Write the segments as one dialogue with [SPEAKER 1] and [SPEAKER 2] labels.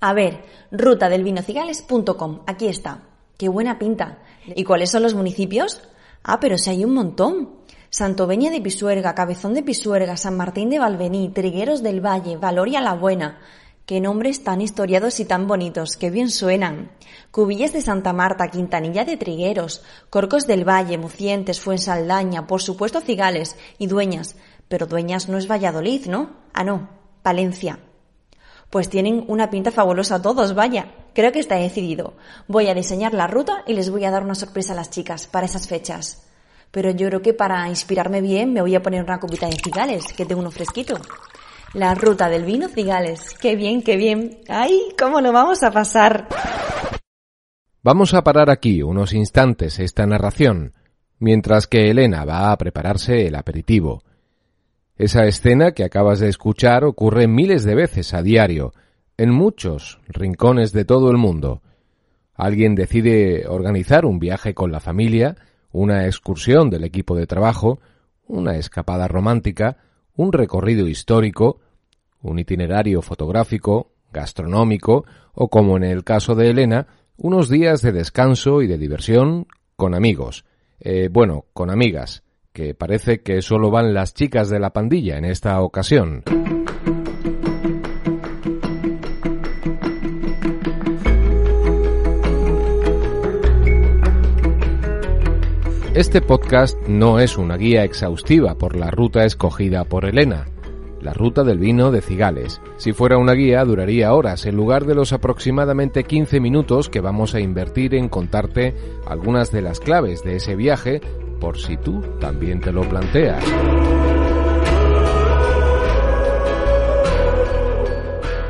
[SPEAKER 1] A ver, rutadelvinocigales.com, aquí está. Qué buena pinta. ¿Y cuáles son los municipios? Ah, pero si hay un montón. Santoveña de Pisuerga, Cabezón de Pisuerga, San Martín de Valvení, Trigueros del Valle, Valoria la Buena. Qué nombres tan historiados y tan bonitos, qué bien suenan. Cubillas de Santa Marta, Quintanilla de Trigueros, Corcos del Valle, Mucientes, Fuensaldaña, por supuesto Cigales y Dueñas. Pero Dueñas no es Valladolid, ¿no? Ah, no, Palencia. Pues tienen una pinta fabulosa todos, vaya. Creo que está decidido. Voy a diseñar la ruta y les voy a dar una sorpresa a las chicas para esas fechas. Pero yo creo que para inspirarme bien me voy a poner una copita de cigales, que tengo uno fresquito. La ruta del vino cigales. Qué bien, qué bien. ¡Ay, cómo lo vamos a pasar!
[SPEAKER 2] Vamos a parar aquí unos instantes esta narración, mientras que Elena va a prepararse el aperitivo. Esa escena que acabas de escuchar ocurre miles de veces a diario, en muchos rincones de todo el mundo. Alguien decide organizar un viaje con la familia, una excursión del equipo de trabajo, una escapada romántica, un recorrido histórico, un itinerario fotográfico, gastronómico o, como en el caso de Elena, unos días de descanso y de diversión con amigos. Eh, bueno, con amigas que parece que solo van las chicas de la pandilla en esta ocasión. Este podcast no es una guía exhaustiva por la ruta escogida por Elena, la ruta del vino de Cigales. Si fuera una guía duraría horas en lugar de los aproximadamente 15 minutos que vamos a invertir en contarte algunas de las claves de ese viaje por si tú también te lo planteas.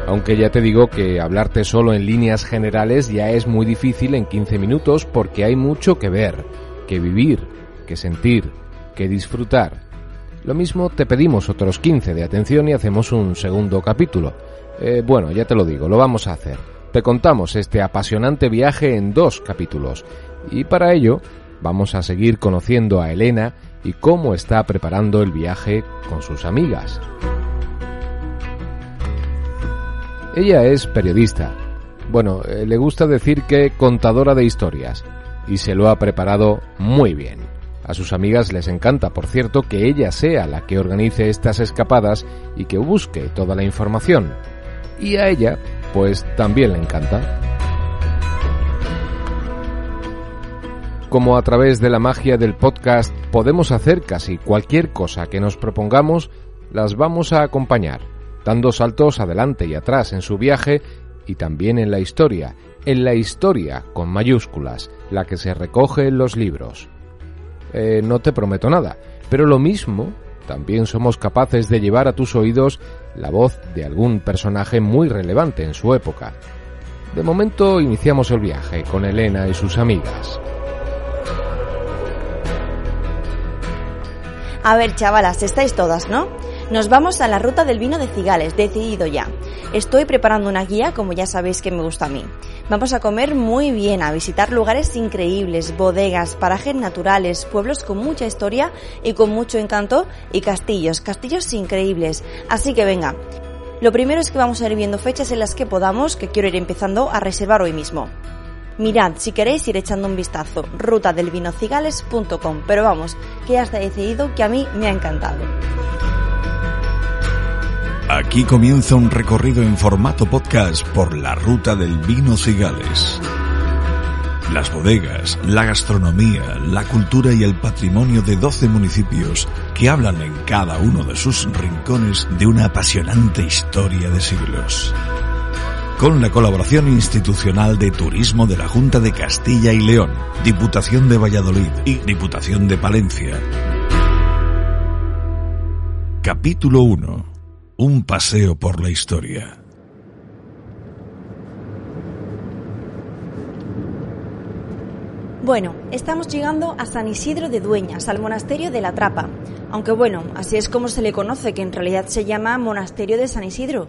[SPEAKER 2] Aunque ya te digo que hablarte solo en líneas generales ya es muy difícil en 15 minutos porque hay mucho que ver, que vivir, que sentir, que disfrutar. Lo mismo te pedimos otros 15 de atención y hacemos un segundo capítulo. Eh, bueno, ya te lo digo, lo vamos a hacer. Te contamos este apasionante viaje en dos capítulos. Y para ello vamos a seguir conociendo a Elena y cómo está preparando el viaje con sus amigas. Ella es periodista. Bueno, eh, le gusta decir que contadora de historias y se lo ha preparado muy bien. A sus amigas les encanta, por cierto, que ella sea la que organice estas escapadas y que busque toda la información. Y a ella, pues también le encanta. Como a través de la magia del podcast podemos hacer casi cualquier cosa que nos propongamos, las vamos a acompañar, dando saltos adelante y atrás en su viaje y también en la historia, en la historia con mayúsculas, la que se recoge en los libros. Eh, no te prometo nada, pero lo mismo también somos capaces de llevar a tus oídos la voz de algún personaje muy relevante en su época. De momento iniciamos el viaje con Elena y sus amigas.
[SPEAKER 1] A ver, chavalas, estáis todas, ¿no? Nos vamos a la ruta del vino de Cigales, decidido ya. Estoy preparando una guía, como ya sabéis que me gusta a mí. Vamos a comer muy bien, a visitar lugares increíbles, bodegas, parajes naturales, pueblos con mucha historia y con mucho encanto y castillos, castillos increíbles. Así que venga. Lo primero es que vamos a ir viendo fechas en las que podamos, que quiero ir empezando a reservar hoy mismo. Mirad, si queréis ir echando un vistazo, rutadelvinocigales.com, pero vamos, que ya está decidido que a mí me ha encantado.
[SPEAKER 3] Aquí comienza un recorrido en formato podcast por la ruta del vino Cigales. Las bodegas, la gastronomía, la cultura y el patrimonio de 12 municipios que hablan en cada uno de sus rincones de una apasionante historia de siglos con la colaboración institucional de Turismo de la Junta de Castilla y León, Diputación de Valladolid y Diputación de Palencia. Capítulo 1. Un paseo por la historia.
[SPEAKER 1] Bueno, estamos llegando a San Isidro de Dueñas, al monasterio de la Trapa. Aunque bueno, así es como se le conoce, que en realidad se llama Monasterio de San Isidro.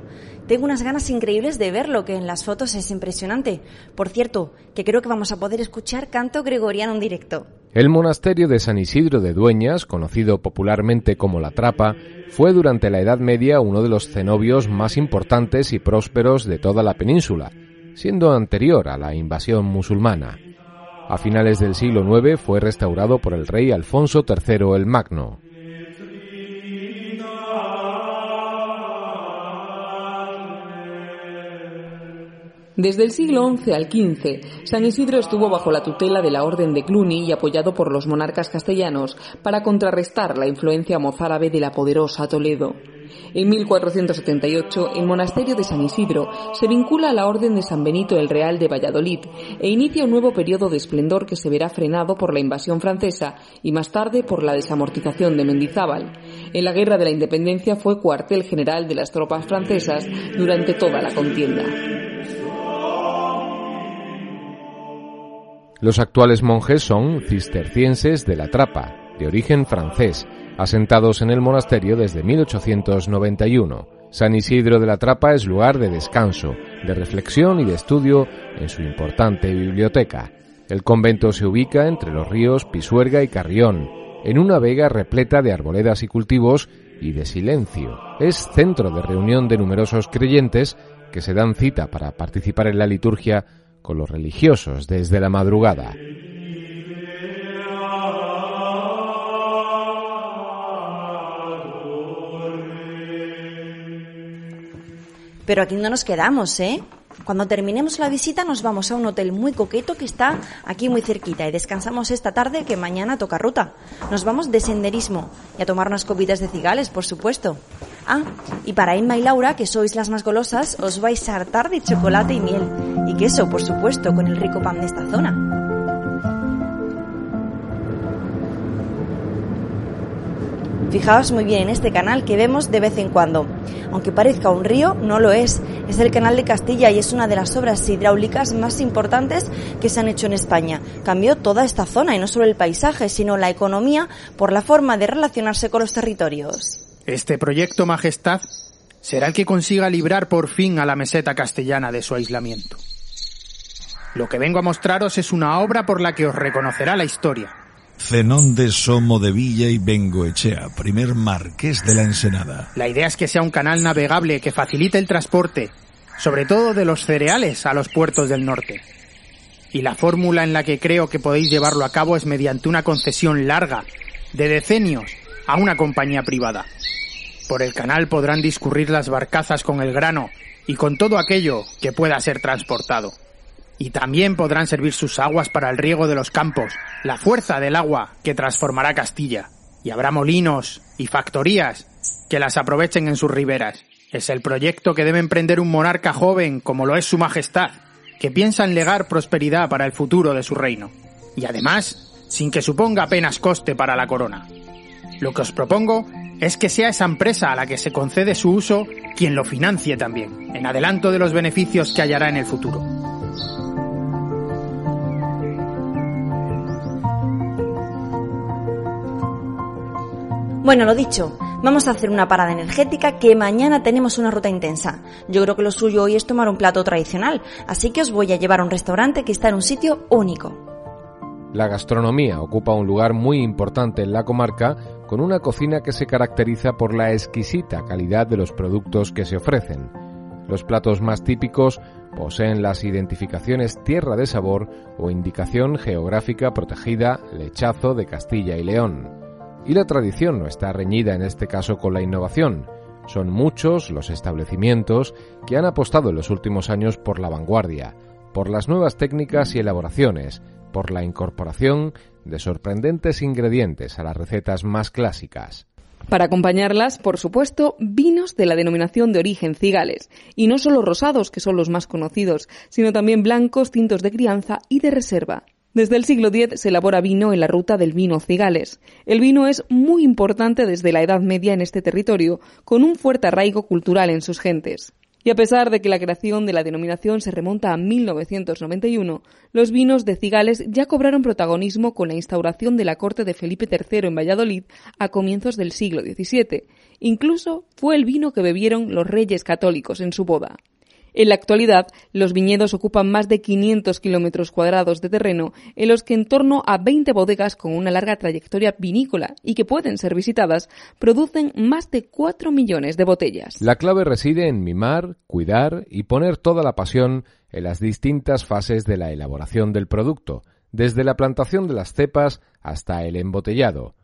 [SPEAKER 1] Tengo unas ganas increíbles de verlo, que en las fotos es impresionante. Por cierto, que creo que vamos a poder escuchar canto gregoriano en directo.
[SPEAKER 2] El monasterio de San Isidro de Dueñas, conocido popularmente como La Trapa, fue durante la Edad Media uno de los cenobios más importantes y prósperos de toda la península, siendo anterior a la invasión musulmana. A finales del siglo IX fue restaurado por el rey Alfonso III el Magno.
[SPEAKER 4] Desde el siglo XI al XV, San Isidro estuvo bajo la tutela de la Orden de Cluny y apoyado por los monarcas castellanos para contrarrestar la influencia mozárabe de la poderosa Toledo. En 1478, el monasterio de San Isidro se vincula a la Orden de San Benito el Real de Valladolid e inicia un nuevo periodo de esplendor que se verá frenado por la invasión francesa y más tarde por la desamortización de Mendizábal. En la Guerra de la Independencia fue cuartel general de las tropas francesas durante toda la contienda.
[SPEAKER 2] Los actuales monjes son cistercienses de la Trapa, de origen francés, asentados en el monasterio desde 1891. San Isidro de la Trapa es lugar de descanso, de reflexión y de estudio en su importante biblioteca. El convento se ubica entre los ríos Pisuerga y Carrión, en una vega repleta de arboledas y cultivos y de silencio. Es centro de reunión de numerosos creyentes que se dan cita para participar en la liturgia con los religiosos desde la madrugada.
[SPEAKER 1] Pero aquí no nos quedamos, ¿eh? Cuando terminemos la visita nos vamos a un hotel muy coqueto que está aquí muy cerquita y descansamos esta tarde que mañana toca ruta. Nos vamos de senderismo y a tomar unas copitas de cigales, por supuesto. Ah, y para Inma y Laura, que sois las más golosas, os vais a hartar de chocolate y miel. Y queso, por supuesto, con el rico pan de esta zona. Fijaos muy bien en este canal que vemos de vez en cuando. Aunque parezca un río, no lo es. Es el canal de Castilla y es una de las obras hidráulicas más importantes que se han hecho en España. Cambió toda esta zona y no solo el paisaje, sino la economía por la forma de relacionarse con los territorios.
[SPEAKER 5] Este proyecto, Majestad, será el que consiga librar por fin a la meseta castellana de su aislamiento. Lo que vengo a mostraros es una obra por la que os reconocerá la historia
[SPEAKER 3] Zenón de Somo de Villa y Bengoechea, primer marqués de la Ensenada.
[SPEAKER 5] La idea es que sea un canal navegable que facilite el transporte, sobre todo de los cereales a los puertos del norte. Y la fórmula en la que creo que podéis llevarlo a cabo es mediante una concesión larga, de decenios, a una compañía privada. Por el canal podrán discurrir las barcazas con el grano y con todo aquello que pueda ser transportado y también podrán servir sus aguas para el riego de los campos, la fuerza del agua que transformará Castilla. Y habrá molinos y factorías que las aprovechen en sus riberas. Es el proyecto que debe emprender un monarca joven como lo es su Majestad, que piensa en legar prosperidad para el futuro de su reino. Y además, sin que suponga apenas coste para la corona. Lo que os propongo es que sea esa empresa a la que se concede su uso quien lo financie también, en adelanto de los beneficios que hallará en el futuro.
[SPEAKER 1] Bueno, lo dicho, vamos a hacer una parada energética que mañana tenemos una ruta intensa. Yo creo que lo suyo hoy es tomar un plato tradicional, así que os voy a llevar a un restaurante que está en un sitio único.
[SPEAKER 2] La gastronomía ocupa un lugar muy importante en la comarca, con una cocina que se caracteriza por la exquisita calidad de los productos que se ofrecen. Los platos más típicos poseen las identificaciones Tierra de Sabor o Indicación Geográfica Protegida Lechazo de Castilla y León. Y la tradición no está reñida en este caso con la innovación. Son muchos los establecimientos que han apostado en los últimos años por la vanguardia, por las nuevas técnicas y elaboraciones, por la incorporación de sorprendentes ingredientes a las recetas más clásicas.
[SPEAKER 4] Para acompañarlas, por supuesto, vinos de la denominación de origen cigales, y no solo rosados, que son los más conocidos, sino también blancos, tintos de crianza y de reserva. Desde el siglo X se elabora vino en la ruta del vino cigales. El vino es muy importante desde la Edad Media en este territorio, con un fuerte arraigo cultural en sus gentes. Y a pesar de que la creación de la denominación se remonta a 1991, los vinos de Cigales ya cobraron protagonismo con la instauración de la corte de Felipe III en Valladolid a comienzos del siglo XVII. Incluso fue el vino que bebieron los reyes católicos en su boda. En la actualidad, los viñedos ocupan más de 500 kilómetros cuadrados de terreno, en los que en torno a 20 bodegas con una larga trayectoria vinícola y que pueden ser visitadas, producen más de 4 millones de botellas.
[SPEAKER 2] La clave reside en mimar, cuidar y poner toda la pasión en las distintas fases de la elaboración del producto, desde la plantación de las cepas hasta el embotellado.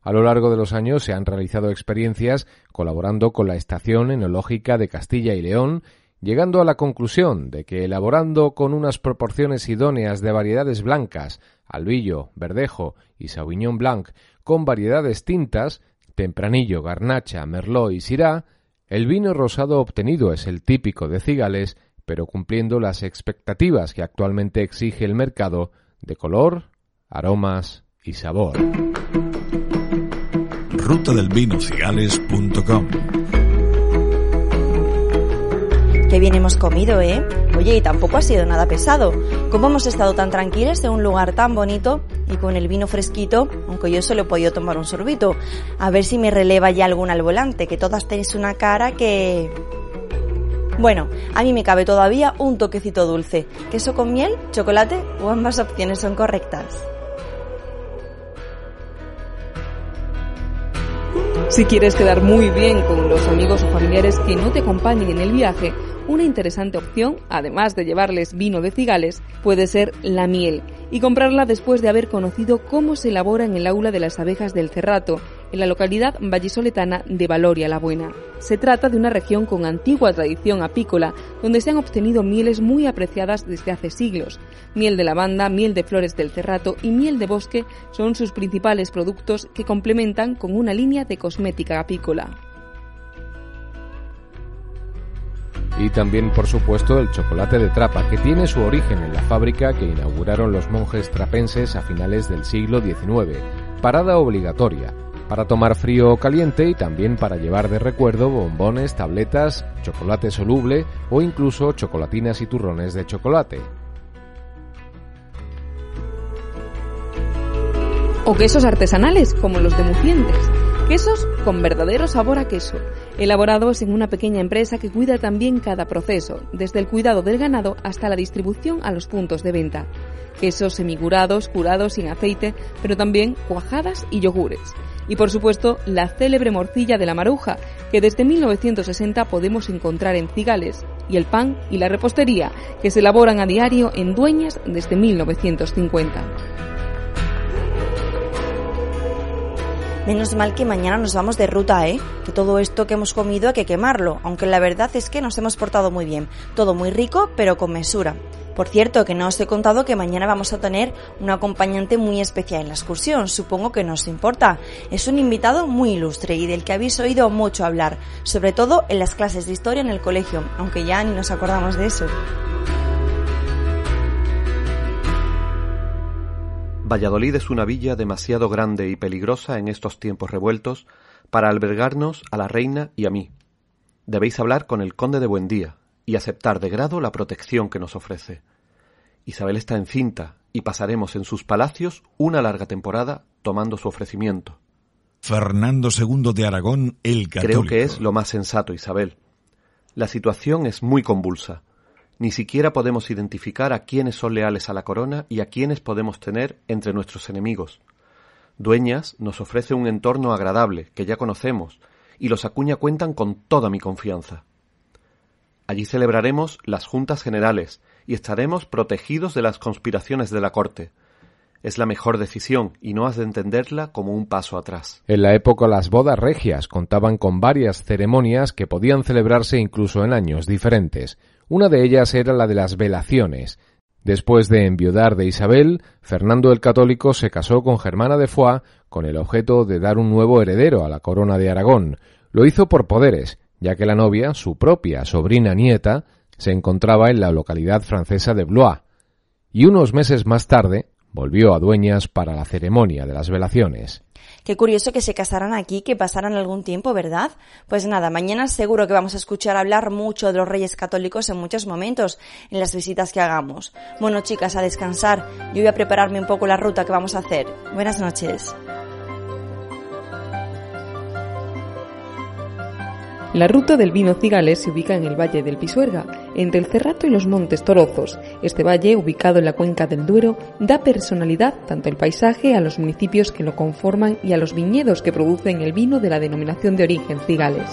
[SPEAKER 2] A lo largo de los años se han realizado experiencias colaborando con la Estación Enológica de Castilla y León llegando a la conclusión de que elaborando con unas proporciones idóneas de variedades blancas, albillo, verdejo y sauvignon blanc, con variedades tintas, tempranillo, garnacha, merlot y syrah, el vino rosado obtenido es el típico de Cigales, pero cumpliendo las expectativas que actualmente exige el mercado de color, aromas y sabor.
[SPEAKER 3] Ruta del vino
[SPEAKER 1] Qué bien hemos comido, ¿eh? Oye, y tampoco ha sido nada pesado. Como hemos estado tan tranquilos en un lugar tan bonito y con el vino fresquito, aunque yo solo he podido tomar un sorbito. A ver si me releva ya alguna al volante, que todas tenéis una cara que... Bueno, a mí me cabe todavía un toquecito dulce. ¿Queso con miel, chocolate o ambas opciones son correctas?
[SPEAKER 4] Si quieres quedar muy bien con los amigos o familiares que no te acompañen en el viaje, una interesante opción, además de llevarles vino de cigales, puede ser la miel y comprarla después de haber conocido cómo se elabora en el aula de las abejas del Cerrato, en la localidad vallisoletana de Valoria la Buena. Se trata de una región con antigua tradición apícola, donde se han obtenido mieles muy apreciadas desde hace siglos. Miel de lavanda, miel de flores del Cerrato y miel de bosque son sus principales productos que complementan con una línea de cosmética apícola.
[SPEAKER 2] Y también por supuesto el chocolate de trapa, que tiene su origen en la fábrica que inauguraron los monjes trapenses a finales del siglo XIX, parada obligatoria, para tomar frío o caliente y también para llevar de recuerdo bombones, tabletas, chocolate soluble o incluso chocolatinas y turrones de chocolate.
[SPEAKER 4] O quesos artesanales, como los de Mucientes. Quesos con verdadero sabor a queso, elaborados en una pequeña empresa que cuida también cada proceso, desde el cuidado del ganado hasta la distribución a los puntos de venta. Quesos semigurados, curados sin aceite, pero también cuajadas y yogures. Y por supuesto, la célebre morcilla de la maruja, que desde 1960 podemos encontrar en Cigales, y el pan y la repostería, que se elaboran a diario en Dueñas desde 1950.
[SPEAKER 1] Menos mal que mañana nos vamos de ruta, ¿eh? Que todo esto que hemos comido hay que quemarlo, aunque la verdad es que nos hemos portado muy bien. Todo muy rico, pero con mesura. Por cierto, que no os he contado que mañana vamos a tener un acompañante muy especial en la excursión, supongo que no os importa. Es un invitado muy ilustre y del que habéis oído mucho hablar, sobre todo en las clases de historia en el colegio, aunque ya ni nos acordamos de eso.
[SPEAKER 6] Valladolid es una villa demasiado grande y peligrosa en estos tiempos revueltos para albergarnos a la reina y a mí. Debéis hablar con el conde de Buendía y aceptar de grado la protección que nos ofrece. Isabel está encinta y pasaremos en sus palacios una larga temporada tomando su ofrecimiento.
[SPEAKER 3] Fernando II de Aragón, el católico.
[SPEAKER 6] Creo que es lo más sensato, Isabel. La situación es muy convulsa. Ni siquiera podemos identificar a quienes son leales a la corona y a quienes podemos tener entre nuestros enemigos. Dueñas nos ofrece un entorno agradable que ya conocemos y los Acuña cuentan con toda mi confianza. Allí celebraremos las juntas generales y estaremos protegidos de las conspiraciones de la corte. Es la mejor decisión y no has de entenderla como un paso atrás.
[SPEAKER 2] En la época las bodas regias contaban con varias ceremonias que podían celebrarse incluso en años diferentes. Una de ellas era la de las velaciones. Después de enviudar de Isabel, Fernando el Católico se casó con Germana de Foix con el objeto de dar un nuevo heredero a la corona de Aragón. Lo hizo por poderes, ya que la novia, su propia sobrina nieta, se encontraba en la localidad francesa de Blois. Y unos meses más tarde volvió a Dueñas para la ceremonia de las velaciones.
[SPEAKER 1] Qué curioso que se casaran aquí, que pasaran algún tiempo, ¿verdad? Pues nada, mañana seguro que vamos a escuchar hablar mucho de los reyes católicos en muchos momentos, en las visitas que hagamos. Bueno, chicas, a descansar. Yo voy a prepararme un poco la ruta que vamos a hacer. Buenas noches.
[SPEAKER 4] La ruta del vino Cigales se ubica en el valle del Pisuerga, entre el Cerrato y los Montes Torozos. Este valle, ubicado en la cuenca del Duero, da personalidad tanto al paisaje, a los municipios que lo conforman y a los viñedos que producen el vino de la denominación de origen Cigales.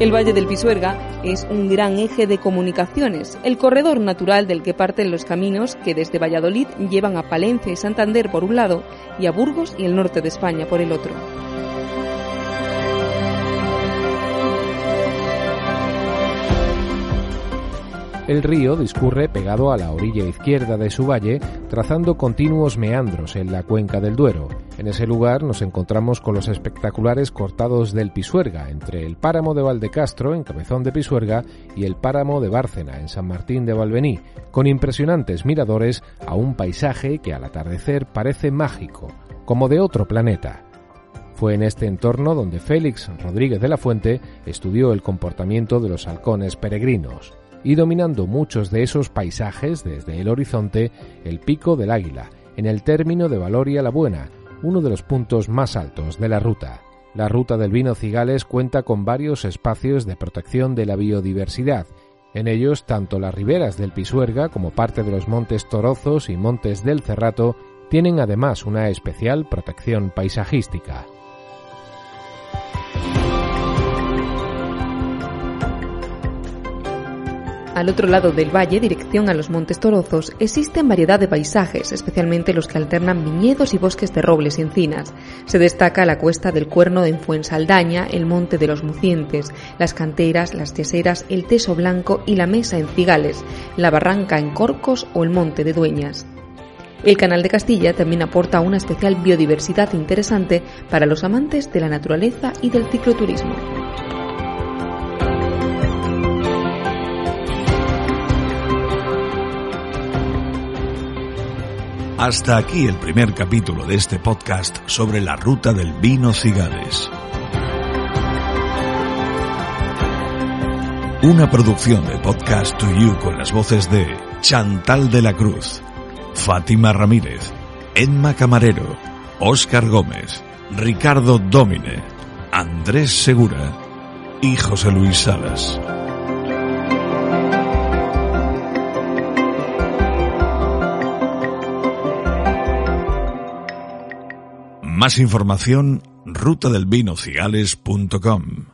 [SPEAKER 4] El Valle del Pisuerga es un gran eje de comunicaciones, el corredor natural del que parten los caminos que desde Valladolid llevan a Palencia y Santander por un lado y a Burgos y el norte de España por el otro.
[SPEAKER 2] El río discurre pegado a la orilla izquierda de su valle, trazando continuos meandros en la cuenca del Duero. En ese lugar nos encontramos con los espectaculares cortados del Pisuerga, entre el páramo de Valdecastro, en Cabezón de Pisuerga, y el páramo de Bárcena, en San Martín de Valvení, con impresionantes miradores a un paisaje que al atardecer parece mágico, como de otro planeta. Fue en este entorno donde Félix Rodríguez de la Fuente estudió el comportamiento de los halcones peregrinos y dominando muchos de esos paisajes desde el horizonte el Pico del Águila, en el término de Valoria la Buena, uno de los puntos más altos de la ruta. La ruta del vino Cigales cuenta con varios espacios de protección de la biodiversidad, en ellos tanto las riberas del Pisuerga como parte de los montes Torozos y montes del Cerrato tienen además una especial protección paisajística.
[SPEAKER 4] Al otro lado del valle, dirección a los Montes Torozos, existen variedad de paisajes, especialmente los que alternan viñedos y bosques de robles y encinas. Se destaca la cuesta del Cuerno en Fuensaldaña, el Monte de los Mucientes, las canteras, las yeseras, el Teso Blanco y la Mesa en Cigales, la Barranca en Corcos o el Monte de Dueñas. El Canal de Castilla también aporta una especial biodiversidad interesante para los amantes de la naturaleza y del cicloturismo.
[SPEAKER 3] Hasta aquí el primer capítulo de este podcast sobre la ruta del vino Cigales. Una producción de Podcast to You con las voces de Chantal de la Cruz, Fátima Ramírez, Emma Camarero, Óscar Gómez, Ricardo Dómine, Andrés Segura y José Luis Salas. Más información rutadelvinocigales.com